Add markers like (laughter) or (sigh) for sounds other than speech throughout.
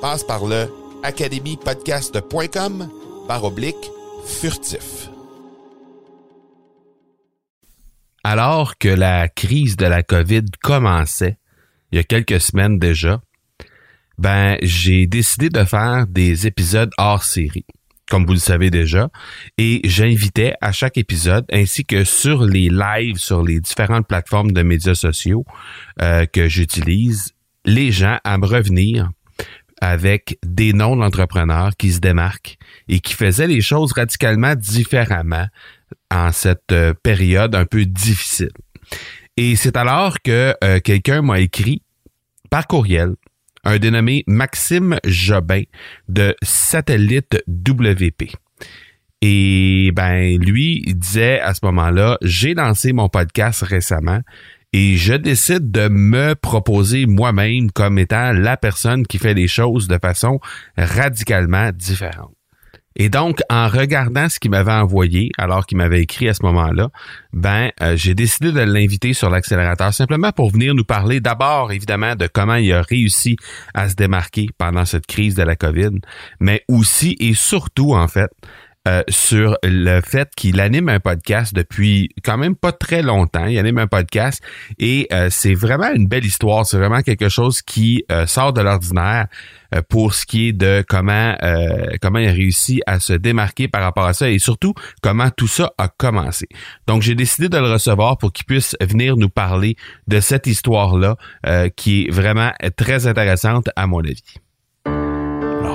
Passe par le academypodcast.com par oblique furtif. Alors que la crise de la COVID commençait, il y a quelques semaines déjà, ben, j'ai décidé de faire des épisodes hors série, comme vous le savez déjà, et j'invitais à chaque épisode, ainsi que sur les lives, sur les différentes plateformes de médias sociaux euh, que j'utilise, les gens à me revenir avec des noms d'entrepreneurs qui se démarquent et qui faisaient les choses radicalement différemment en cette euh, période un peu difficile. Et c'est alors que euh, quelqu'un m'a écrit par courriel, un dénommé Maxime Jobin de Satellite WP. Et ben lui, il disait à ce moment-là, j'ai lancé mon podcast récemment et je décide de me proposer moi-même comme étant la personne qui fait les choses de façon radicalement différente. Et donc, en regardant ce qu'il m'avait envoyé, alors qu'il m'avait écrit à ce moment-là, ben, euh, j'ai décidé de l'inviter sur l'accélérateur simplement pour venir nous parler d'abord, évidemment, de comment il a réussi à se démarquer pendant cette crise de la COVID, mais aussi et surtout, en fait, euh, sur le fait qu'il anime un podcast depuis quand même pas très longtemps. Il anime un podcast et euh, c'est vraiment une belle histoire. C'est vraiment quelque chose qui euh, sort de l'ordinaire pour ce qui est de comment comment il a réussi à se démarquer par rapport à ça et surtout comment tout ça a commencé. Donc j'ai décidé de le recevoir pour qu'il puisse venir nous parler de cette histoire là qui est vraiment très intéressante à mon avis.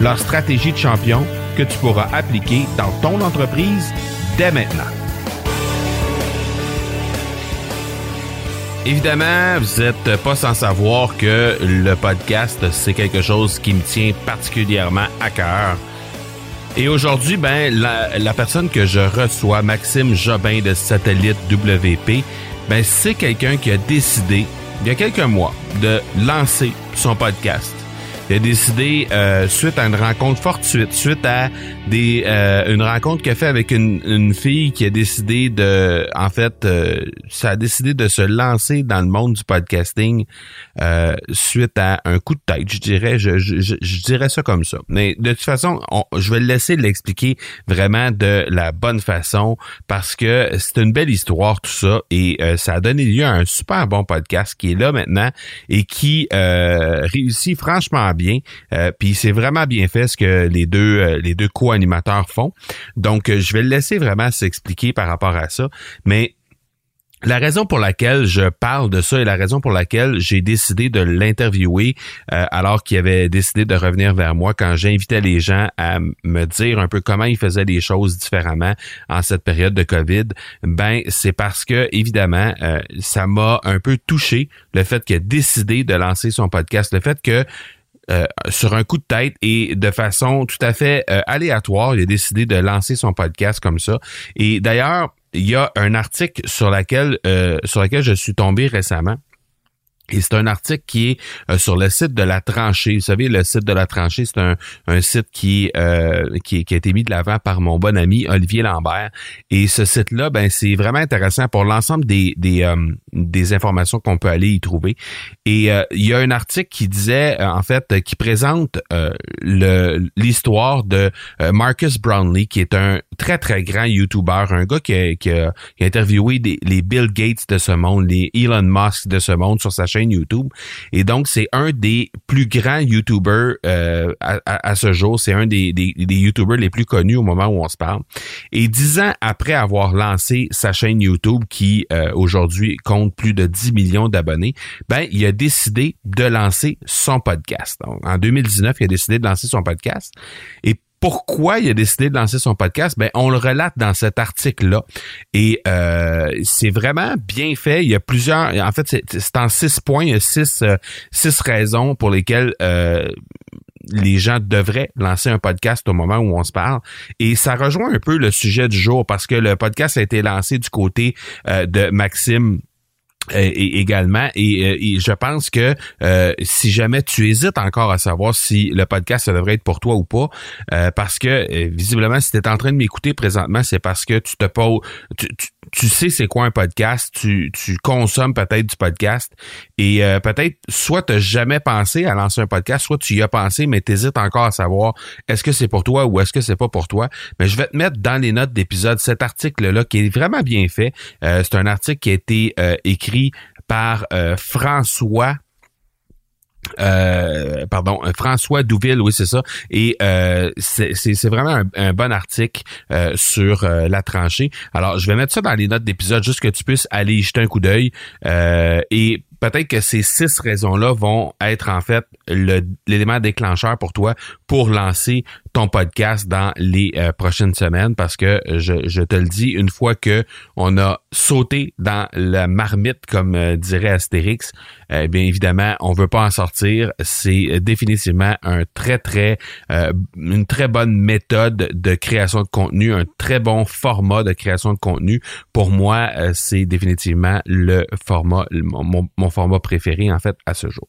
leur stratégie de champion que tu pourras appliquer dans ton entreprise dès maintenant. Évidemment, vous n'êtes pas sans savoir que le podcast, c'est quelque chose qui me tient particulièrement à cœur. Et aujourd'hui, ben, la, personne que je reçois, Maxime Jobin de Satellite WP, ben, c'est quelqu'un qui a décidé, il y a quelques mois, de lancer son podcast. Il a décidé, euh, suite à une rencontre fortuite, suite à des euh, une rencontre qu'il a fait avec une, une, fille qui a décidé de, en fait, euh, ça a décidé de se lancer dans le monde du podcasting suite à un coup de tête, je dirais, je, je, je, dirais ça comme ça. Mais de toute façon, je vais le laisser l'expliquer vraiment de la bonne façon parce que c'est une belle histoire tout ça et ça a donné lieu à un super bon podcast qui est là maintenant et qui réussit franchement bien bien. Euh, puis c'est vraiment bien fait ce que les deux euh, les deux co-animateurs font. Donc euh, je vais le laisser vraiment s'expliquer par rapport à ça, mais la raison pour laquelle je parle de ça et la raison pour laquelle j'ai décidé de l'interviewer euh, alors qu'il avait décidé de revenir vers moi quand j'invitais les gens à me dire un peu comment ils faisaient les choses différemment en cette période de COVID, ben c'est parce que évidemment euh, ça m'a un peu touché le fait qu'il a décidé de lancer son podcast, le fait que euh, sur un coup de tête et de façon tout à fait aléatoire, il a décidé de lancer son podcast comme ça. Et d'ailleurs, il y a un article sur laquelle euh, sur lequel je suis tombé récemment et c'est un article qui est euh, sur le site de la tranchée. Vous savez, le site de la tranchée, c'est un, un, site qui, euh, qui, qui, a été mis de l'avant par mon bon ami Olivier Lambert. Et ce site-là, ben, c'est vraiment intéressant pour l'ensemble des, des, euh, des informations qu'on peut aller y trouver. Et euh, il y a un article qui disait, en fait, qui présente le l'histoire de Marcus Brownlee, qui est un très, très grand YouTuber, un gars qui a, interviewé des, les Bill Gates de ce monde, les Elon Musk de ce monde sur sa chaîne YouTube. Et donc, c'est un des plus grands YouTubers euh, à, ce jour. C'est un des, des, YouTubers les plus connus au moment où on se parle. Et dix ans après avoir lancé sa chaîne YouTube, qui euh, aujourd'hui compte plus de 10 millions d'abonnés, ben, il a décidé de lancer son podcast. En 2019, il a décidé de lancer son podcast. Et pourquoi il a décidé de lancer son podcast, ben on le relate dans cet article-là. Et euh, c'est vraiment bien fait. Il y a plusieurs. En fait, c'est en six points, il y a six, euh, raisons pour lesquelles euh, les gens devraient lancer un podcast au moment où on se parle. Et ça rejoint un peu le sujet du jour parce que le podcast a été lancé du côté de Maxime également. Euh, et, je pense que euh, si jamais tu hésites encore à savoir si le podcast ça devrait être pour toi ou pas parce que visiblement si tu es en train de m'écouter présentement c'est parce que tu te poses tu, sais c'est quoi un podcast tu, tu consommes peut-être du podcast et peut-être soit tu jamais pensé à lancer un podcast soit tu y as pensé mais tu hésites encore à savoir est-ce que c'est pour toi ou est-ce que c'est pas pour toi. Mais je vais te mettre dans les notes d'épisode cet article là qui est vraiment bien fait. C'est un article qui a été écrit par euh, François euh, pardon, François Douville, oui, c'est ça. Et euh, c'est vraiment un, bon article sur la tranchée. Alors, je vais mettre ça dans les notes d'épisode, juste que tu puisses aller y jeter un coup d'œil. et peut-être que ces six raisons-là vont être en fait l'élément déclencheur pour toi pour lancer ton podcast dans les euh, prochaines semaines parce que je, je, te le dis, une fois que on a sauté dans la marmite, comme euh, dirait Astérix, eh bien évidemment, on veut pas en sortir. C'est définitivement un très, très, euh, une très bonne méthode de création de contenu, un très bon format de création de contenu. Pour moi, c'est définitivement le format, mon, mon format préféré en fait à ce jour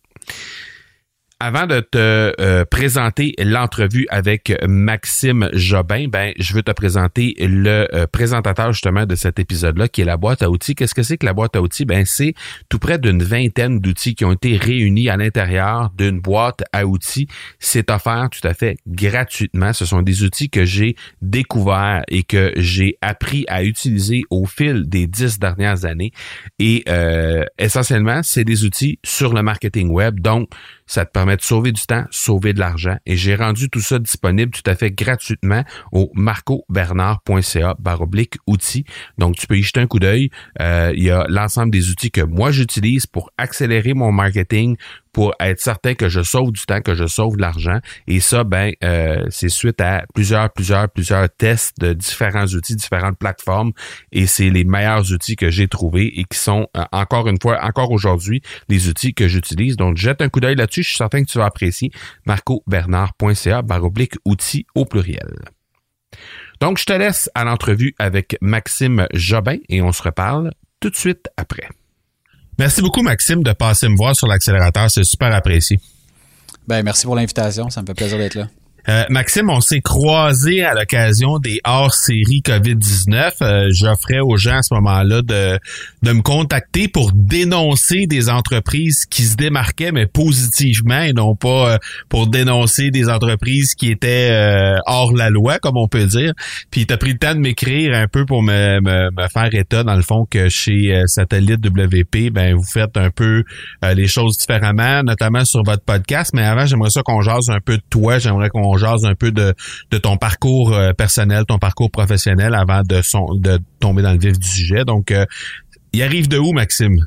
avant de te euh, présenter l'entrevue avec Maxime Jobin, ben je veux te présenter le euh, présentateur justement de cet épisode-là, qui est la boîte à outils. Qu'est-ce que c'est que la boîte à outils? Ben c'est tout près d'une vingtaine d'outils qui ont été réunis à l'intérieur d'une boîte à outils. C'est offert tout à fait gratuitement. Ce sont des outils que j'ai découverts et que j'ai appris à utiliser au fil des dix dernières années. Et euh, essentiellement, c'est des outils sur le marketing web. Donc ça te permet de sauver du temps, sauver de l'argent. Et j'ai rendu tout ça disponible tout à fait gratuitement au marcobernard.ca baroblique outils. Donc, tu peux y jeter un coup d'œil. Euh, il y a l'ensemble des outils que moi j'utilise pour accélérer mon marketing, pour être certain que je sauve du temps, que je sauve de l'argent. Et ça, ben, euh, c'est suite à plusieurs, plusieurs, plusieurs tests de différents outils, différentes plateformes. Et c'est les meilleurs outils que j'ai trouvés et qui sont, euh, encore une fois, encore aujourd'hui, les outils que j'utilise. Donc, jette un coup d'œil là-dessus. Je suis certain que tu vas apprécier. marcobernard.ca baroblique outils au pluriel. Donc, je te laisse à l'entrevue avec Maxime Jobin et on se reparle tout de suite après. Merci beaucoup, Maxime, de passer me voir sur l'accélérateur. C'est super apprécié. Ben, merci pour l'invitation. Ça me fait plaisir d'être là. Euh, Maxime, on s'est croisé à l'occasion des hors-séries COVID-19. Euh, j'offrais aux gens à ce moment-là de, de me contacter pour dénoncer des entreprises qui se démarquaient, mais positivement, et non pas euh, pour dénoncer des entreprises qui étaient hors la loi, comme on peut dire. Puis tu as pris le temps de m'écrire un peu pour me, me, faire état, dans le fond, que chez Satellite WP, ben vous faites un peu les choses différemment, notamment sur votre podcast. Mais avant, j'aimerais ça qu'on jase un peu de toi. J'aimerais qu'on jase un peu de, de ton parcours euh, personnel, ton parcours professionnel avant de, son, de tomber dans le vif du sujet. Donc, euh, il arrive de où, Maxime?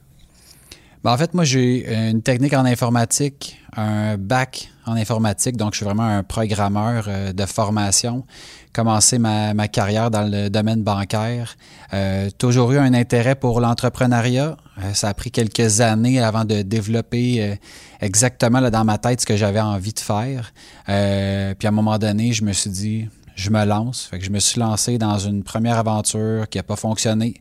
Ben, en fait, moi, j'ai une technique en informatique, un bac en informatique, donc je suis vraiment un programmeur euh, de formation. Commencé ma, ma, carrière dans le domaine bancaire. Euh, toujours eu un intérêt pour l'entrepreneuriat. Euh, ça a pris quelques années avant de développer euh, exactement là, dans ma tête ce que j'avais envie de faire. Puis à un moment donné, je me suis dit, je me lance. Fait que je me suis lancé dans une première aventure qui n'a pas fonctionné.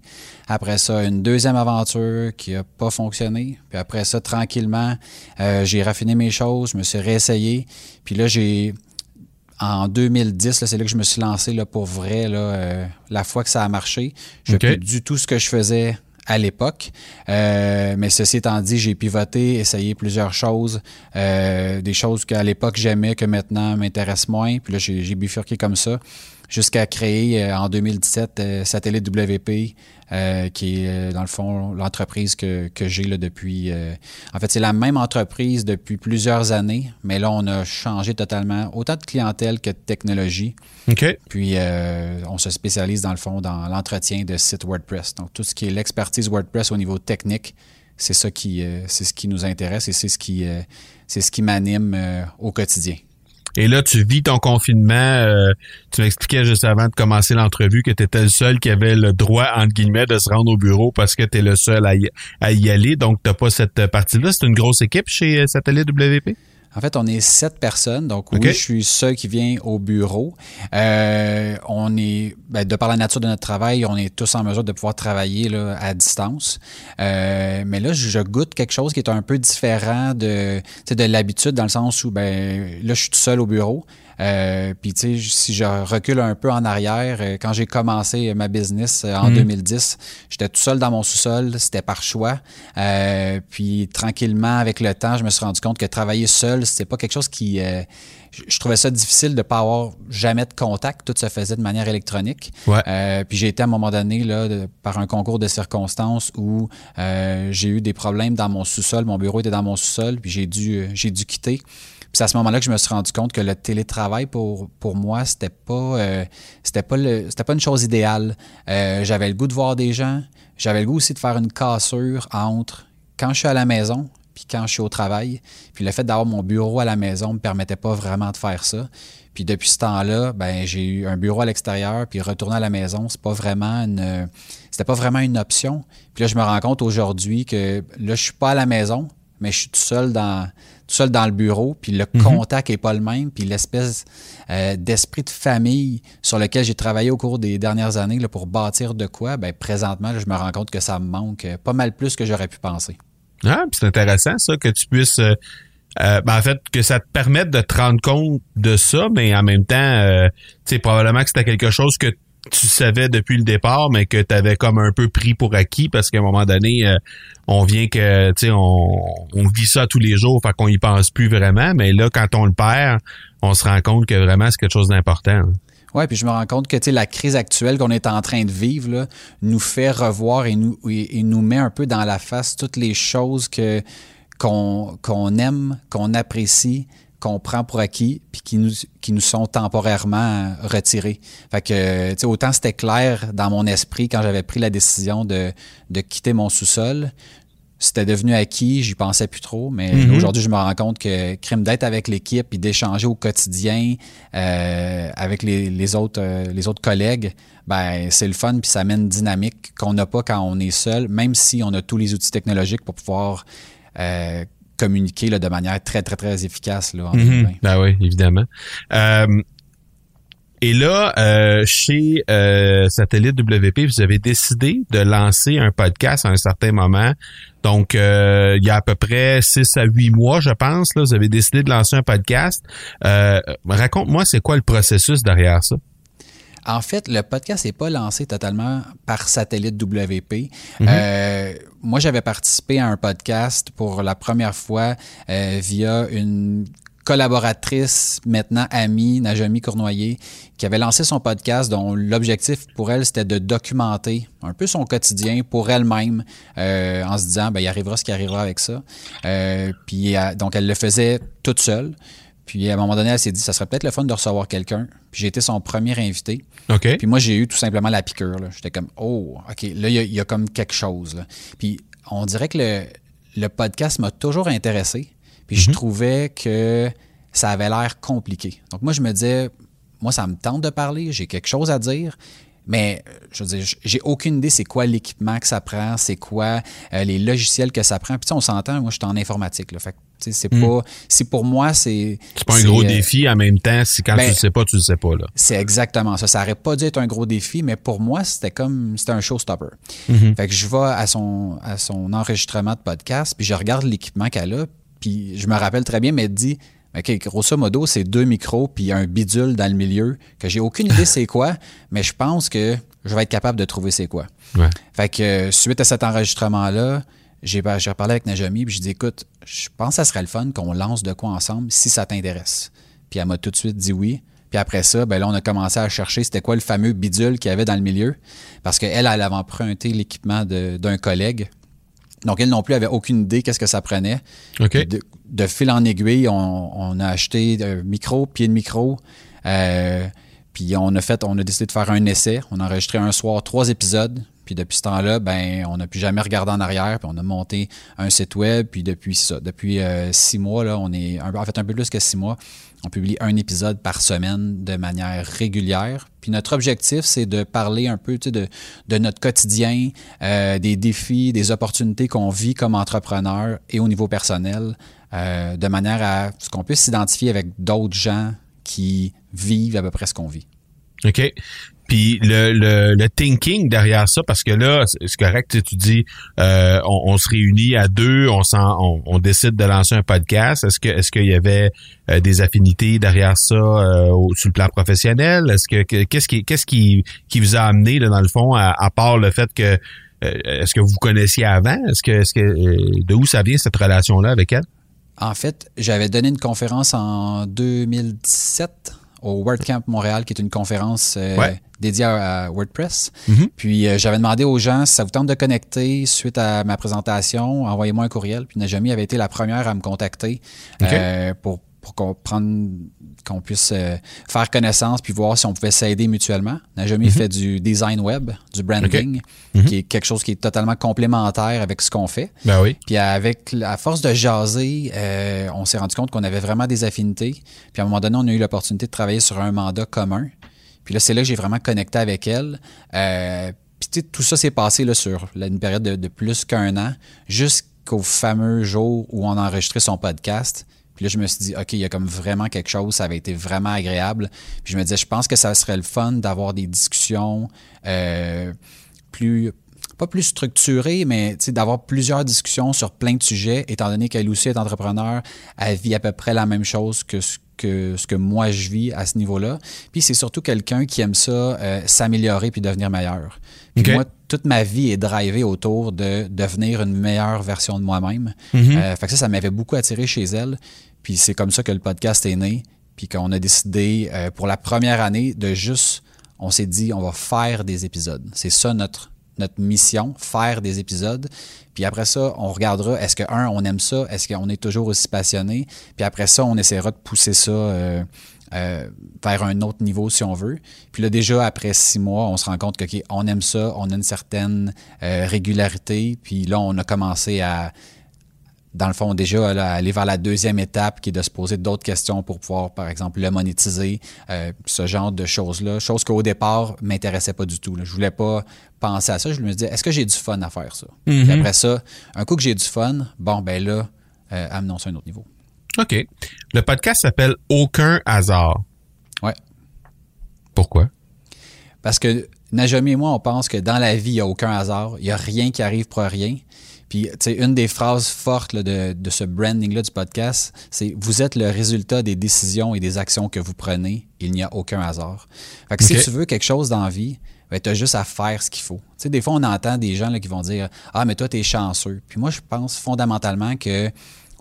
Après ça, une deuxième aventure qui n'a pas fonctionné. Puis après ça, tranquillement, euh, j'ai raffiné mes choses, je me suis réessayé. Puis là, j'ai. En 2010, c'est là que je me suis lancé là, pour vrai, là, euh, la fois que ça a marché. Je ne Okay. plus du tout ce que je faisais à l'époque. Euh, mais ceci étant dit, j'ai pivoté, essayé plusieurs choses, euh, des choses qu'à l'époque j'aimais, que maintenant m'intéressent moins. Puis là, j'ai j'ai bifurqué comme ça jusqu'à créer euh, en 2017 euh, Satellite WP, euh, qui est dans le fond l'entreprise que, que j'ai depuis. euh, en fait, c'est la même entreprise depuis plusieurs années, mais là, on a changé totalement, autant de clientèle que de technologie. OK. Puis, euh, on se spécialise dans le fond dans l'entretien de sites WordPress. Donc, tout ce qui est l'expertise WordPress au niveau technique, c'est ça qui, c'est ce qui nous intéresse et c'est ce qui, c'est ce qui m'anime au quotidien. Et là, tu vis ton confinement. euh, tu m'expliquais juste avant de commencer l'entrevue que tu étais le seul qui avait le droit, entre guillemets, de se rendre au bureau parce que tu es le seul à y, aller. Donc, tu pas cette partie-là. C'est une grosse équipe chez euh, Satellite WP? En fait, on est sept personnes. Donc, oui, je suis seul qui vient au bureau. Euh, on est, ben, de par la nature de notre travail, on est tous en mesure de pouvoir travailler là, à distance. Euh, mais là, je goûte quelque chose qui est un peu différent de, de l'habitude, dans le sens où, ben, là, je suis tout seul au bureau. Euh, Puis, tu sais, si je recule un peu en arrière, euh, quand j'ai commencé ma business euh, en 2010, j'étais tout seul dans mon sous-sol, c'était par choix. Euh, puis, tranquillement, avec le temps, je me suis rendu compte que travailler seul, c'était pas quelque chose qui. euh, je- trouvais ça difficile de pas avoir jamais de contact. Tout se faisait de manière électronique. Ouais. Euh, puis j'ai été à un moment donné là, de- par un concours de circonstances où euh, j'ai eu des problèmes dans mon sous-sol. Mon bureau était dans mon sous-sol, puis j'ai dû, j'ai dû quitter. Puis c'est à ce moment-là que je me suis rendu compte que le télétravail pour, pour moi, c'était pas euh, c'était pas le c'était pas une chose idéale. Euh, j'avais le goût de voir des gens. J'avais le goût aussi de faire une cassure entre quand je suis à la maison puis quand je suis au travail. Puis le fait d'avoir mon bureau à la maison me permettait pas vraiment de faire ça. Puis depuis ce temps-là, ben j'ai eu un bureau à l'extérieur, puis retourner à la maison, c'est pas vraiment une c'était pas vraiment une option. Puis là je me rends compte aujourd'hui que là je suis pas à la maison, mais je suis tout seul dans tout seul dans le bureau, puis le contact est pas le même, puis l'espèce euh, d'esprit de famille sur lequel j'ai travaillé au cours des dernières années là, pour bâtir de quoi, ben présentement là, je me rends compte que ça me manque euh, pas mal plus que j'aurais pu penser. Ah, c'est intéressant ça que tu puisses euh, euh, ben, en fait que ça te permette de te rendre compte de ça, mais en même temps, tu sais probablement que c'était quelque chose que tu savais depuis le départ, mais que tu avais comme un peu pris pour acquis parce qu'à un moment donné, euh, on vient que tu sais on, vit ça tous les jours, fait qu'on y pense plus vraiment, mais là quand on le perd, on se rend compte que vraiment c'est quelque chose d'important. Ouais, puis je me rends compte que la crise actuelle qu'on est en train de vivre là, nous fait revoir et nous, et, et nous met un peu dans la face toutes les choses que qu'on aime, qu'on apprécie, qu'on prend pour acquis, puis qui nous, qui nous sont temporairement retirés. Fait que, tu sais, autant c'était clair dans mon esprit quand j'avais pris la décision de, de quitter mon sous-sol, c'était devenu acquis, j'y pensais plus trop, mais Mhm. aujourd'hui, je me rends compte que crime d'être avec l'équipe et d'échanger au quotidien euh, avec les, les autres, euh, les autres collègues, ben c'est le fun puis ça amène une dynamique qu'on n'a pas quand on est seul, même si on a tous les outils technologiques pour pouvoir euh, communiquer là, de manière très, très, très efficace là, en. 2020. Ben oui, évidemment. Euh, et là, euh, chez euh, Satellite WP, vous avez décidé de lancer un podcast à un certain moment. Donc, euh, il y a à peu près 6 à 8 mois, je pense, là, vous avez décidé de lancer un podcast. Euh, Raconte-moi, c'est quoi le processus derrière ça? En fait, le podcast n'est pas lancé totalement par satellite WP. Mhm. Euh, moi, j'avais participé à un podcast pour la première fois euh, via une collaboratrice, maintenant amie, Najami Cournoyer, qui avait lancé son podcast dont l'objectif pour elle, c'était de documenter un peu son quotidien pour elle-même euh, en se disant, ben, il arrivera ce qui arrivera avec ça. Euh, puis, donc, elle le faisait toute seule. Puis à un moment donné, elle s'est dit, ça serait peut-être le fun de recevoir quelqu'un. Puis j'ai été son premier invité. OK. Puis moi, j'ai eu tout simplement la piqûre. J'étais comme, oh, OK, là, il y a- il y, a comme quelque chose. là. Puis on dirait que le, le podcast m'a toujours intéressé. Puis je trouvais que ça avait l'air compliqué. Donc moi, je me disais, moi, ça me tente de parler, j'ai quelque chose à dire. Mais, euh, je veux dire, j'ai aucune idée c'est quoi l'équipement que ça prend, c'est quoi euh, les logiciels que ça prend. Puis, tu sais, on s'entend, moi, je suis en informatique. Là, fait que, tu sais, c'est pas. Si pour moi, c'est. C'est pas un gros euh, défi en même temps. Si quand ben, tu le sais pas, tu le sais pas, là. c'est exactement ça. Ça aurait pas dû être un gros défi, mais pour moi, c'était comme c'était un showstopper. Mm-hmm. Fait que je vais à son, à son enregistrement de podcast, puis je regarde l'équipement qu'elle a, puis je me rappelle très bien, mais elle dit OK, grosso modo, c'est deux micros puis un bidule dans le milieu, que j'ai aucune idée c'est quoi, (laughs) mais je pense que je vais être capable de trouver c'est quoi. Ouais. Fait que euh, suite à cet enregistrement-là, j'ai j'ai reparlé avec Najami, puis j'ai dit écoute, je pense que ça serait le fun qu'on lance de quoi ensemble si ça t'intéresse. Puis elle m'a tout de suite dit oui. Puis après ça, ben là, on a commencé à chercher c'était quoi le fameux bidule qu'il y avait dans le milieu. Parce qu'elle, elle avait emprunté l'équipement de- d'un collègue. Donc, elle non plus avait aucune idée qu'est-ce que ça prenait. OK. Puis De, de fil en aiguille, on, on a acheté un micro, pied de micro. euh, puis on a fait, on a décidé de faire un essai. On a enregistré un soir trois épisodes. Puis depuis ce temps-là, ben, on n'a plus jamais regardé en arrière. Puis on a monté un site web. Puis depuis ça, depuis euh, six mois, là, on est un, en fait un peu plus que six mois. On publie un épisode par semaine de manière régulière. Puis notre objectif, c'est de parler un peu de notre quotidien, euh, des défis, des opportunités qu'on vit comme entrepreneur et au niveau personnel, euh, de manière à ce qu'on puisse s'identifier avec d'autres gens qui vivent à peu près ce qu'on vit. OK. Puis le, le, le thinking derrière ça, parce que là, c'est correct, tu dis, euh, on, on se réunit à deux, on, s'en- on, on décide de lancer un podcast. Est-ce que est-ce qu'il y avait euh, des affinités derrière ça euh, au- sur le plan professionnel? Est-ce que que- qu'est-ce qui qu'est-ce qui, qui vous a amené là, dans le fond, à, à part le fait que est-ce que vous vous connaissiez avant? Est-ce que est-ce que de où ça vient cette relation-là avec elle? En fait, j'avais donné une conférence en 2017 au WordCamp Montréal, qui est une conférence Ouais. Dédiée à, à WordPress. Mhm. Puis euh, j'avais demandé aux gens si ça vous tente de connecter suite à ma présentation, envoyez-moi un courriel. Puis Najami avait été la première à me contacter euh, pour, pour qu'on puisse euh, faire connaissance puis voir si on pouvait s'aider mutuellement. Najami fait du design web, du branding, Mhm. qui est quelque chose qui est totalement complémentaire avec ce qu'on fait. Ben oui. Puis avec à force de jaser, euh, on s'est rendu compte qu'on avait vraiment des affinités. Puis à un moment donné, on a eu l'opportunité de travailler sur un mandat commun. Puis là, c'est là que j'ai vraiment connecté avec elle. Euh, puis tout ça s'est passé sur une période de, plus qu'un an, jusqu'au fameux jour où on a enregistré son podcast. Puis là, je me suis dit, OK, il y a comme vraiment quelque chose, ça avait été vraiment agréable. Puis je me disais, je pense que ça serait le fun d'avoir des discussions euh, plus pas plus structurées, mais d'avoir plusieurs discussions sur plein de sujets, étant donné qu'elle aussi est entrepreneur, elle vit à peu près la même chose que ce que, ce que moi je vis à ce niveau-là. Puis c'est surtout quelqu'un qui aime ça, euh, s'améliorer puis devenir meilleur. Puis moi, toute ma vie est drivée autour de devenir une meilleure version de moi-même. Euh, fait que ça, ça m'avait beaucoup attiré chez elle. Puis c'est comme ça que le podcast est né. Puis qu'on a décidé euh, pour la première année de juste, on s'est dit, on va faire des épisodes. C'est ça notre notre mission, faire des épisodes. Puis après ça, on regardera, est-ce que, un, on aime ça? Est-ce qu'on est toujours aussi passionné? Puis après ça, on essaiera de pousser ça euh, euh, vers un autre niveau, si on veut. Puis là, déjà, après six mois, on se rend compte que, OK, on aime ça, on a une certaine euh, régularité. Puis là, on a commencé à, dans le fond, déjà, là, aller vers la deuxième étape qui est de se poser d'autres questions pour pouvoir, par exemple, le monétiser, euh, ce genre de choses-là. Chose qu'au départ, m'intéressait pas du tout. Là. Je voulais pas penser à ça. Je me disais, est-ce que j'ai du fun à faire ça? Puis après ça, un coup que j'ai du fun, bon, ben là, euh, amenons ça à un autre niveau. OK. Le podcast s'appelle Aucun hasard. Ouais. Pourquoi? Parce que Najami et moi, on pense que dans la vie, il n'y a aucun hasard. Il n'y a rien qui arrive pour rien. Puis, tu sais, une des phrases fortes là, de, de ce branding-là du podcast, c'est Vous êtes le résultat des décisions et des actions que vous prenez. Il n'y a aucun hasard. Fait que si tu veux quelque chose dans la vie, ben, tu as juste à faire ce qu'il faut. Tu sais, des fois, on entend des gens là, qui vont dire Ah, mais toi, tu es chanceux. Puis moi, je pense fondamentalement que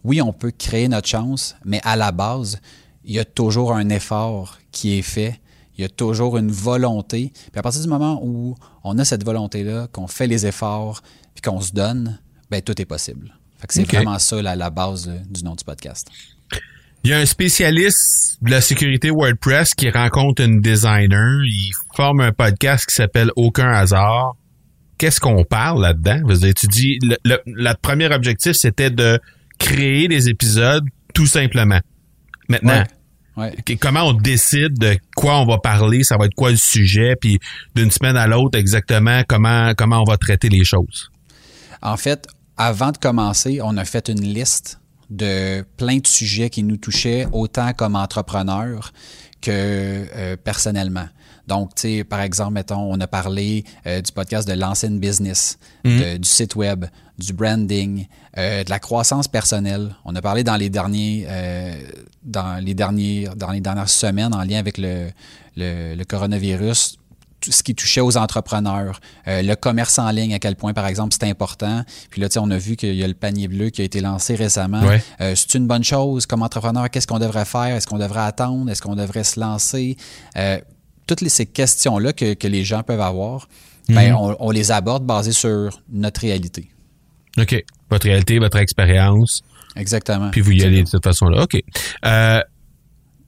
oui, on peut créer notre chance, mais à la base, il y a toujours un effort qui est fait. Il y a toujours une volonté. Puis à partir du moment où on a cette volonté-là, qu'on fait les efforts, puis qu'on se donne, ben tout est possible. C'est vraiment ça la, la base euh, du nom du podcast. Il y a un spécialiste de la sécurité WordPress qui rencontre une designer. Il forme un podcast qui s'appelle Aucun hasard. Qu'est-ce qu'on parle là-dedans? Tu dis, le, le, le premier objectif, c'était de créer des épisodes tout simplement. Maintenant, Ouais. comment on décide de quoi on va parler, ça va être quoi le sujet, puis d'une semaine à l'autre, exactement comment, comment on va traiter les choses? En fait, avant de commencer, on a fait une liste de plein de sujets qui nous touchaient autant comme entrepreneurs que euh, personnellement. Donc, tu sais, par exemple, mettons, on a parlé euh, du podcast de lancer une business, de- du site web, du branding, euh, de la croissance personnelle. On a parlé dans les derniers, euh, dans les derniers, dans les dernières semaines en lien avec le, le, le coronavirus, ce qui touchait aux entrepreneurs, euh, le commerce en ligne, à quel point, par exemple, c'est important. Puis là, on a vu qu'il y a le panier bleu qui a été lancé récemment. Ouais. Euh, c'est une bonne chose comme entrepreneur. Qu'est-ce qu'on devrait faire? Est-ce qu'on devrait attendre? Est-ce qu'on devrait se lancer? Euh, toutes les- ces questions-là que, que les gens peuvent avoir, ben, on, on les aborde basées sur notre réalité. OK. Votre réalité, votre expérience, Exactement. puis vous y allez de cette façon-là. OK.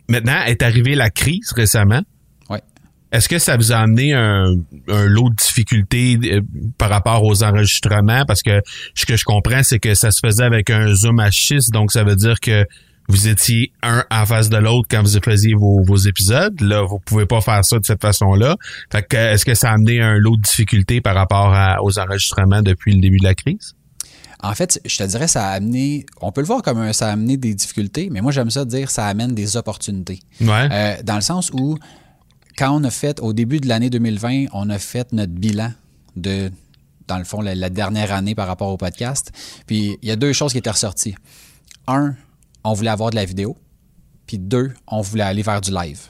Maintenant, est arrivée la crise récemment. Est-ce que ça vous a amené un, un lot de difficultés euh, par rapport aux enregistrements? Parce que ce que je comprends, c'est que ça se faisait avec un Zoom H6, donc ça veut dire que vous étiez un en face de l'autre quand vous faisiez vos, vos épisodes. Là, vous pouvez pas faire ça de cette façon-là. Fait que, est-ce que ça a amené un lot de difficultés par rapport à- aux enregistrements depuis le début de la crise? En fait, je te dirais, ça a amené, on peut le voir comme un, ça a amené des difficultés, mais moi, j'aime ça dire, ça amène des opportunités. Ouais. Euh, dans le sens où, quand on a fait, au début de l'année 2020, on a fait notre bilan de, dans le fond, la, la dernière année par rapport au podcast. Puis, il y a deux choses qui étaient ressorties. Un, on voulait avoir de la vidéo. Puis deux, on voulait aller vers du live.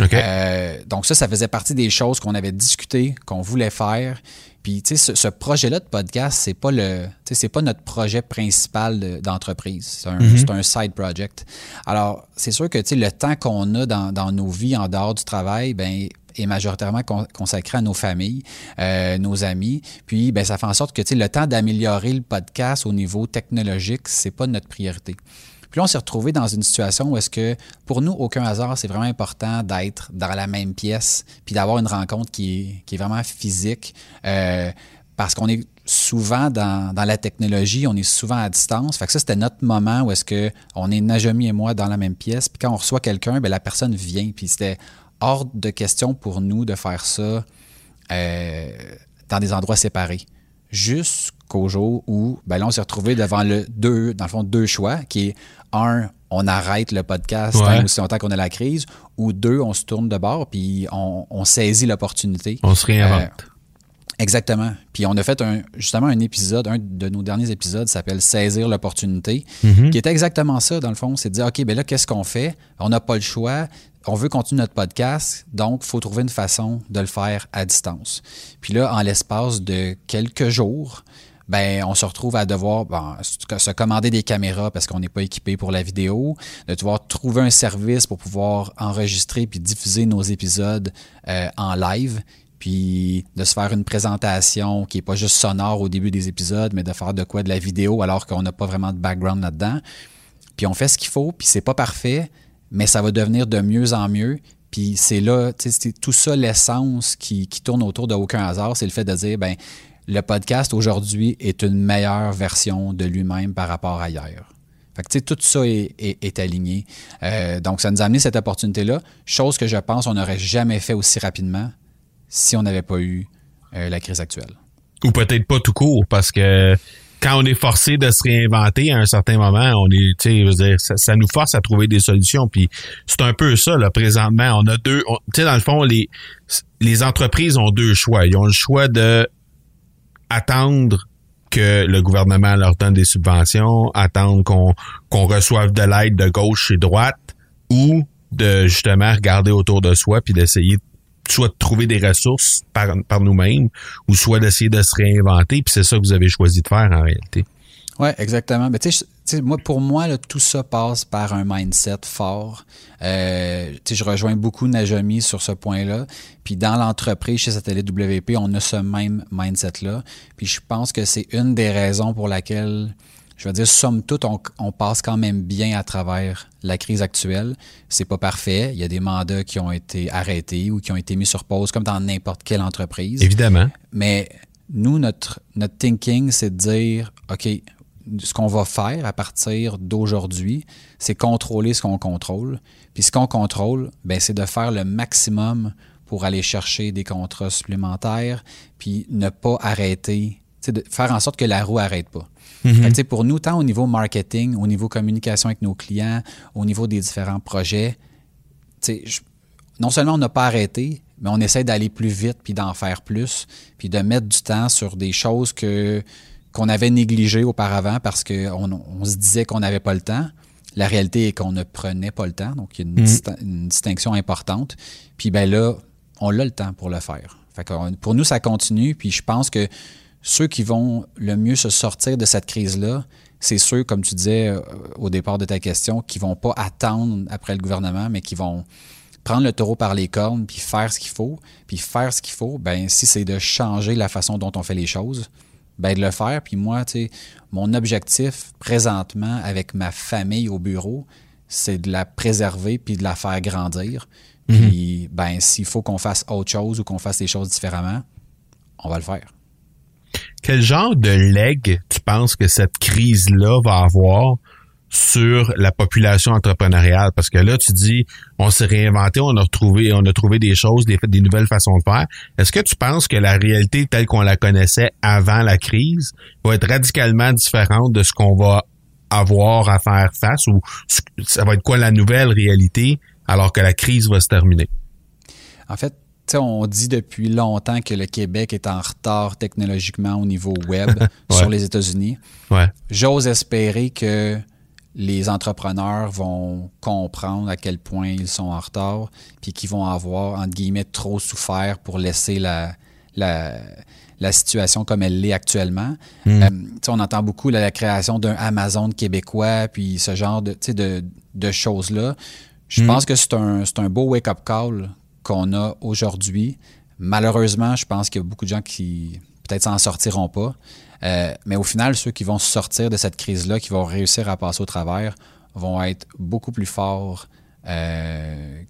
Euh, donc ça, ça faisait partie des choses qu'on avait discuté, qu'on voulait faire. Puis tu sais, ce, ce projet-là de podcast, c'est pas le, c'est pas notre projet principal de- d'entreprise. C'est un, c'est un side project. Alors c'est sûr que tu sais, le temps qu'on a dans, dans nos vies en dehors du travail, ben est majoritairement con- consacré à nos familles, euh, nos amis. Puis ben ça fait en sorte que tu sais, le temps d'améliorer le podcast au niveau technologique, c'est pas notre priorité. Puis là, on s'est retrouvé dans une situation où est-ce que, pour nous, aucun hasard, c'est vraiment important d'être dans la même pièce, puis d'avoir une rencontre qui est, vraiment physique, euh, parce qu'on est souvent dans, dans la technologie, on est souvent à distance. Fait que ça, c'était notre moment où est-ce que on est Najami et moi dans la même pièce, puis quand on reçoit quelqu'un, ben la personne vient, puis c'était hors de question pour nous de faire ça euh, dans des endroits séparés. Jusqu'au jour où, ben là, on s'est retrouvé devant le deux, dans le fond, deux choix, qui est un, on arrête le podcast Ouais. tant aussi longtemps qu'on a la crise, ou deux, on se tourne de bord puis on, on saisit l'opportunité. On se réinvente. Exactement. Puis on a fait un, justement un épisode, un de nos derniers épisodes s'appelle Saisir l'opportunité, Mhm. qui était exactement ça, dans le fond. C'est de dire, OK, ben là, qu'est-ce qu'on fait? On n'a pas le choix. On veut continuer notre podcast, donc il faut trouver une façon de le faire à distance. Puis là, en l'espace de quelques jours, ben, on se retrouve à devoir bon, se commander des caméras parce qu'on n'est pas équipé pour la vidéo, de devoir trouver un service pour pouvoir enregistrer puis diffuser nos épisodes euh, en live, puis de se faire une présentation qui est pas juste sonore au début des épisodes, mais de faire de quoi de la vidéo alors qu'on n'a pas vraiment de background là-dedans. Puis on fait ce qu'il faut, puis c'est pas parfait, mais ça va devenir de mieux en mieux. Puis c'est là, c'est tout ça l'essence qui, tourne autour de aucun hasard, c'est le fait de dire, ben le podcast aujourd'hui est une meilleure version de lui-même par rapport à hier. Fait que, tout ça est aligné. Euh, donc, ça nous a amené cette opportunité-là, chose que je pense on n'aurait jamais fait aussi rapidement si on n'avait pas eu euh, la crise actuelle. Ou peut-être pas tout court, parce que quand on est forcé de se réinventer à un certain moment, on est, tu sais, je veux dire, ça, ça nous force à trouver des solutions. Puis c'est un peu ça, là, présentement. On a deux, tu sais, dans le fond, les, les entreprises ont deux choix. Ils ont le choix de attendre que le gouvernement leur donne des subventions, attendre qu'on qu'on reçoive de l'aide de gauche et droite, ou de justement regarder autour de soi puis d'essayer soit de trouver des ressources par, nous-mêmes, ou soit d'essayer de se réinventer. Puis c'est ça que vous avez choisi de faire en réalité. Oui, exactement. Mais tu pour moi, là, tout ça passe par un mindset fort. Euh, je rejoins beaucoup Najami sur ce point-là. Puis dans l'entreprise chez Satellite WP, on a ce même mindset-là. Puis je pense que c'est une des raisons pour laquelle je veux dire, somme toute, on, on, passe quand même bien à travers la crise actuelle. C'est pas parfait. Il y a des mandats qui ont été arrêtés ou qui ont été mis sur pause, comme dans n'importe quelle entreprise. Évidemment. Mais nous, notre, notre thinking, c'est de dire, OK, ce qu'on va faire à partir d'aujourd'hui, c'est contrôler ce qu'on contrôle. Puis ce qu'on contrôle, ben, c'est de faire le maximum pour aller chercher des contrats supplémentaires, puis ne pas arrêter, de faire en sorte que la roue n'arrête pas. Mm-hmm. pour nous, tant au niveau marketing, au niveau communication avec nos clients, au niveau des différents projets, je, non seulement on n'a pas arrêté, mais on essaie d'aller plus vite, puis d'en faire plus, puis de mettre du temps sur des choses que qu'on avait négligées auparavant parce qu'on on se disait qu'on n'avait pas le temps. La réalité est qu'on ne prenait pas le temps, donc il y a une, une distinction importante. Puis ben là, on a le temps pour le faire. pour nous, ça continue. Puis je pense que ceux qui vont le mieux se sortir de cette crise-là, c'est ceux, comme tu disais euh, au départ de ta question, qui vont pas attendre après le gouvernement, mais qui vont prendre le taureau par les cornes, puis faire ce qu'il faut. Puis faire ce qu'il faut, ben si c'est de changer la façon dont on fait les choses, ben de le faire. Puis moi, tu sais, mon objectif présentement avec ma famille au bureau, c'est de la préserver puis de la faire grandir. Puis, mhm. ben, s'il faut qu'on fasse autre chose ou qu'on fasse les choses différemment, on va le faire. Quel genre de leg tu penses que cette crise-là va avoir sur la population entrepreneuriale? Parce que là, tu dis, on s'est réinventé, on a retrouvé, on a trouvé des choses, des, des nouvelles façons de faire. Est-ce que tu penses que la réalité telle qu'on la connaissait avant la crise va être radicalement différente de ce qu'on va avoir à faire face ou ça va être quoi la nouvelle réalité alors que la crise va se terminer? En fait, on dit depuis longtemps que le Québec est en retard technologiquement au niveau web (laughs) sur les États-Unis. J'ose espérer que les entrepreneurs vont comprendre à quel point ils sont en retard, puis qu'ils vont avoir, entre guillemets, trop souffert pour laisser la, la, situation comme elle l'est actuellement. Hmm. Euh, on entend beaucoup la création d'un Amazon québécois, puis ce genre de, de, de choses-là. Je hmm. pense que c'est un, un, beau wake-up call qu'on a aujourd'hui. Malheureusement, je pense qu'il y a beaucoup de gens qui peut-être s'en sortiront pas. Euh, mais au final, ceux qui vont sortir de cette crise-là, qui vont réussir à passer au travers, vont être beaucoup plus forts euh,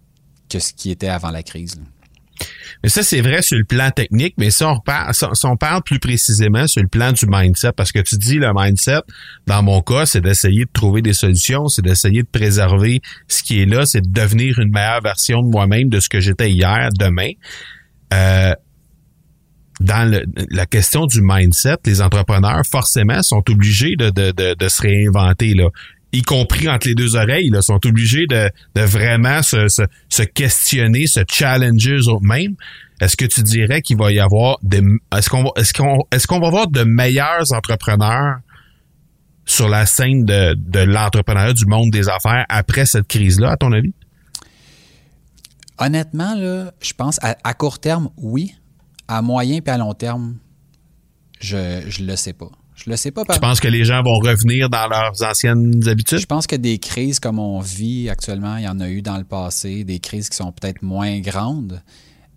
que ce qui était avant la crise. Mais ça, c'est vrai sur le plan technique, mais si on, parle, plus précisément sur le plan du mindset, parce que tu dis le mindset, dans mon cas, c'est d'essayer de trouver des solutions, c'est d'essayer de préserver ce qui est là, c'est de devenir une meilleure version de moi-même, de ce que j'étais hier, demain. Euh, dans la question du mindset, les entrepreneurs, forcément, sont obligés de, de se réinventer. Là y compris entre les deux oreilles, là, sont obligés de, de vraiment se, se, se, questionner, se challenger eux-mêmes. Est-ce que tu dirais qu'il va y avoir des est-ce qu'on va est-ce qu'on est-ce qu'on va voir de meilleurs entrepreneurs sur la scène de, de l'entrepreneuriat du monde des affaires après cette crise-là, à ton avis? Honnêtement, là, je pense à, à court terme, oui. À moyen et à long terme, je je le sais pas. Je le sais pas. Tu penses que les gens vont revenir dans leurs anciennes habitudes? Je pense que des crises comme on vit actuellement, il y en a eu dans le passé, des crises qui sont peut-être moins grandes,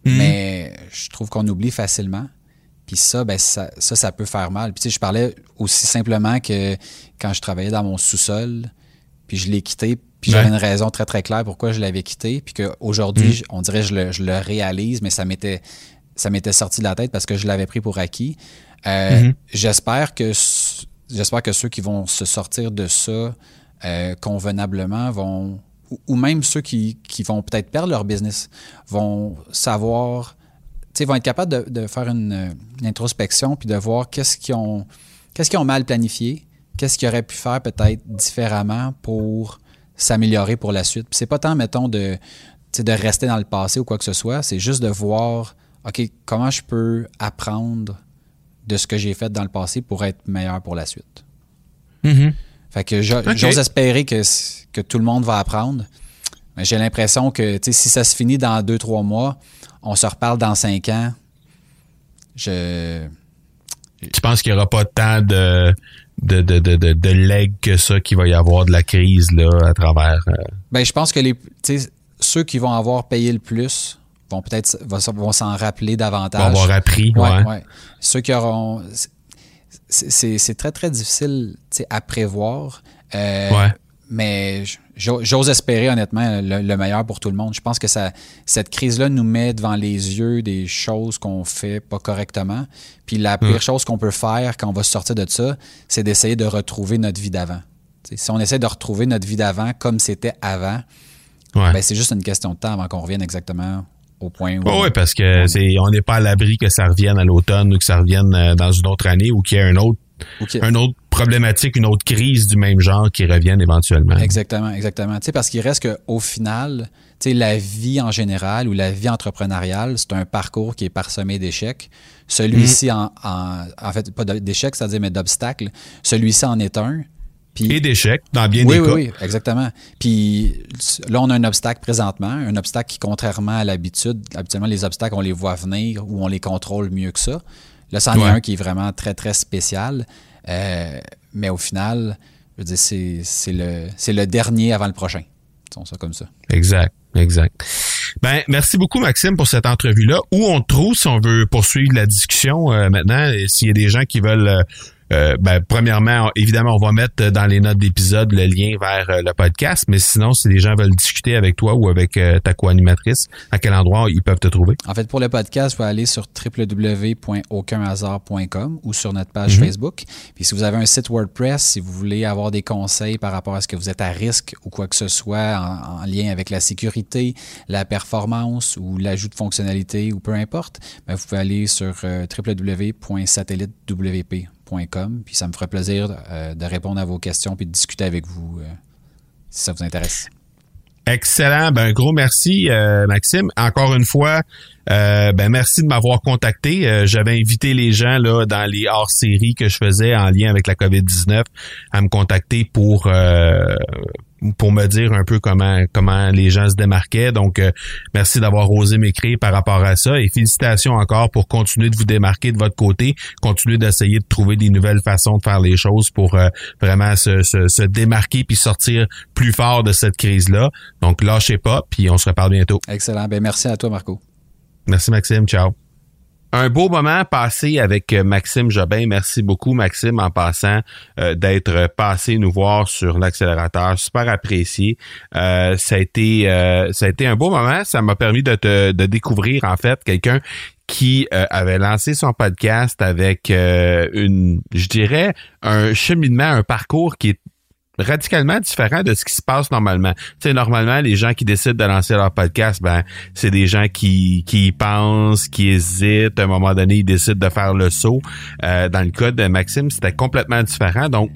hmm. mais je trouve qu'on oublie facilement. Puis ça, ben ça, ça, peut faire mal. Puis tu sais, je parlais aussi simplement que quand je travaillais dans mon sous-sol, puis je l'ai quitté, puis j'avais une raison très très claire pourquoi je l'avais quitté, puis qu'aujourd'hui, hmm. on dirait que je le, je le réalise, mais ça m'était ça m'était sorti de la tête parce que je l'avais pris pour acquis. Euh, mhm. J'espère que j'espère que ceux qui vont se sortir de ça euh, convenablement vont ou, même ceux qui, qui vont peut-être perdre leur business vont savoir, vont être capables de, de faire une, introspection puis de voir qu'est-ce qu'ils ont qu'est-ce qu'ils ont mal planifié, qu'est-ce qu'ils auraient pu faire peut-être différemment pour s'améliorer pour la suite. C'est pas tant mettons de de rester dans le passé ou quoi que ce soit, c'est juste de voir OK, comment je peux apprendre de ce que j'ai fait dans le passé pour être meilleur pour la suite. Mm-hmm. Fait que j'ose espérer que, que tout le monde va apprendre. Mais j'ai l'impression que si ça se finit dans deux, trois mois, on se reparle dans cinq ans. Je. Tu penses qu'il n'y aura pas tant de, de, de, de, de, legs que ça qu'il va y avoir de la crise là, à travers. Euh? Ben, je pense que les ceux qui vont avoir payé le plus vont peut-être vont s'en rappeler davantage. Vont avoir appris, ouais. Ceux qui auront c'est très, très difficile à prévoir. Euh, ouais. Mais j'ose espérer honnêtement le, meilleur pour tout le monde. Je pense que ça, cette crise-là nous met devant les yeux des choses qu'on fait pas correctement. Puis la pire hmm. chose qu'on peut faire quand on va sortir de ça, c'est d'essayer de retrouver notre vie d'avant. Si on essaie de retrouver notre vie d'avant comme c'était avant, ben c'est juste une question de temps avant qu'on revienne exactement au point où. oui, parce que c'est on n'est pas à l'abri que ça revienne à l'automne ou que ça revienne euh, dans une autre année ou qu'il y ait un autre un autre problématique, une autre crise du même genre qui revienne éventuellement. Exactement, exactement. Tu sais, parce qu'il reste qu'au final, tu sais, la vie en général ou la vie entrepreneuriale, c'est un parcours qui est parsemé d'échecs. Celui-ci, mm. en, en, fait, pas d'échecs, c'est-à-dire, mais d'obstacles. Celui-ci en est un. Puis, et d'échecs, dans bien des cas. Oui, oui, exactement. Puis là, on a un obstacle présentement, un obstacle qui, contrairement à l'habitude, habituellement, les obstacles, on les voit venir ou on les contrôle mieux que ça. Là, c'en est un qui est vraiment très, très spécial. Euh, mais au final, je veux dire, c'est, le, c'est le dernier avant le prochain. Disons ça comme ça. Exact, exact. Ben, merci beaucoup, Maxime, pour cette entrevue-là. Où on te trouve si on veut poursuivre la discussion euh, maintenant, s'il y a des gens qui veulent euh, euh, ben, premièrement, évidemment, on va mettre dans les notes d'épisode le lien vers euh, le podcast, mais sinon, si les gens veulent discuter avec toi ou avec euh, ta co-animatrice, à quel endroit ils peuvent te trouver? En fait, pour le podcast, vous aller sur www.aucunhasard.com ou sur notre page mhm. Facebook. Puis si vous avez un site WordPress, si vous voulez avoir des conseils par rapport à ce que vous êtes à risque ou quoi que ce soit en, lien avec la sécurité, la performance ou l'ajout de fonctionnalités ou peu importe, ben, vous pouvez aller sur www.satellitewp.com puis ça me ferait plaisir euh, de répondre à vos questions puis de discuter avec vous euh, si ça vous intéresse. Excellent. Ben, un gros merci, euh, Maxime. Encore une fois, ben merci de m'avoir contacté. J'avais invité les gens là dans les hors-séries que je faisais en lien avec la COVID-19 à me contacter pour pour me dire un peu comment comment les gens se démarquaient. Donc, euh, merci d'avoir osé m'écrire par rapport à ça et félicitations encore pour continuer de vous démarquer de votre côté, continuer d'essayer de trouver des nouvelles façons de faire les choses pour euh, vraiment se, se, se, démarquer puis sortir plus fort de cette crise-là. Donc, lâchez pas, puis on se reparle bientôt. Excellent. Ben merci à toi, Marco. Merci, Maxime. Ciao un beau moment passé avec euh, Maxime Jobin. Merci beaucoup, Maxime, en passant euh, d'être passé nous voir sur l'accélérateur. Super apprécié. Euh, ça a été ça a été un beau moment. Ça m'a permis de te de découvrir en fait quelqu'un qui avait lancé son podcast avec une, je dirais, un cheminement, un parcours qui est radicalement différent de ce qui se passe normalement. Tu sais, normalement, les gens qui décident de lancer leur podcast, ben, c'est des gens qui, qui y pensent, qui hésitent. À un moment donné, ils décident de faire le saut. Euh, dans le cas de Maxime, c'était complètement différent. Donc,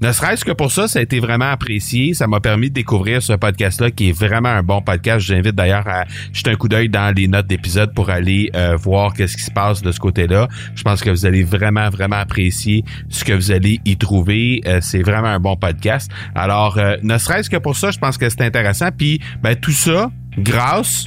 ne serait-ce que pour ça, ça a été vraiment apprécié. Ça m'a permis de découvrir ce podcast-là, qui est vraiment un bon podcast. J'invite d'ailleurs à jeter un coup d'œil dans les notes d'épisode pour aller euh, voir qu'est-ce qui se passe de ce côté-là. Je pense que vous allez vraiment, vraiment apprécier ce que vous allez y trouver. Euh, c'est vraiment un bon podcast. Alors, euh, ne serait-ce que pour ça, je pense que c'est intéressant. Puis, ben, tout ça, grâce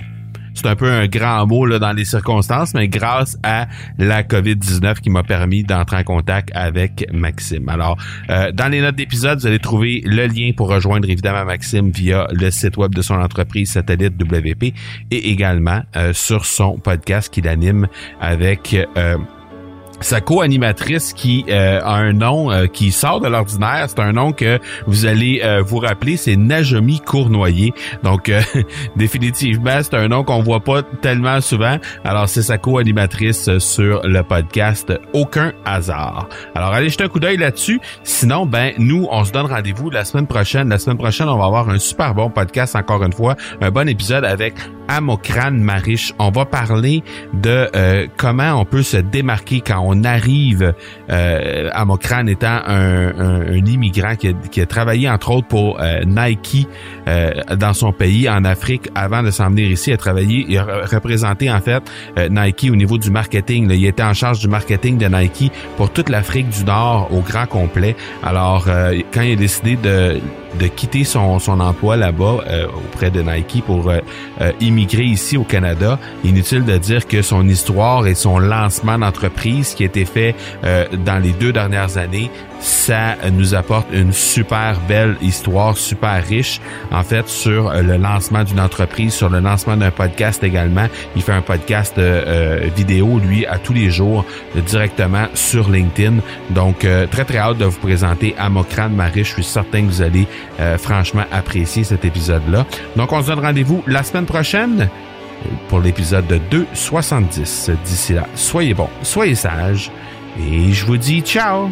c'est un peu un grand mot là, dans les circonstances, mais grâce à la COVID-19 qui m'a permis d'entrer en contact avec Maxime. Alors, euh, dans les notes d'épisode, vous allez trouver le lien pour rejoindre évidemment Maxime via le site web de son entreprise Satellite WP et également euh, sur son podcast qu'il anime avec sa co-animatrice qui euh, a un nom euh, qui sort de l'ordinaire. C'est un nom que vous allez euh, vous rappeler, c'est Najomi Cournoyer. Donc (laughs) définitivement, c'est un nom qu'on voit pas tellement souvent. Alors c'est sa co-animatrice sur le podcast Aucun hasard. Alors allez jeter un coup d'œil là-dessus. Sinon, ben nous, on se donne rendez-vous la semaine prochaine. La semaine prochaine, on va avoir un super bon podcast encore une fois, un bon épisode avec Amokran Marish. On va parler de comment on peut se démarquer quand on arrive euh, à Mokran étant un, immigrant qui a, travaillé entre autres pour euh, Nike euh, dans son pays en Afrique avant de s'en venir ici. Il a travaillé, il a en fait euh, Nike au niveau du marketing. Il était en charge du marketing de Nike pour toute l'Afrique du Nord au grand complet. Alors quand il a décidé de de quitter son, son emploi là-bas euh, auprès de Nike pour euh, euh, immigrer ici au Canada. Inutile de dire que son histoire et son lancement d'entreprise qui a été fait dans les deux dernières années, ça nous apporte une super belle histoire, super riche en fait sur le lancement d'une entreprise, sur le lancement d'un podcast également. Il fait un podcast vidéo lui à tous les jours directement sur LinkedIn. Donc très très hâte de vous présenter Amokran Marie. Je suis certain que vous allez euh, franchement apprécier cet épisode-là. Donc, on se donne rendez-vous la semaine prochaine pour l'épisode de 270. D'ici là, soyez bons, soyez sages et je vous dis ciao!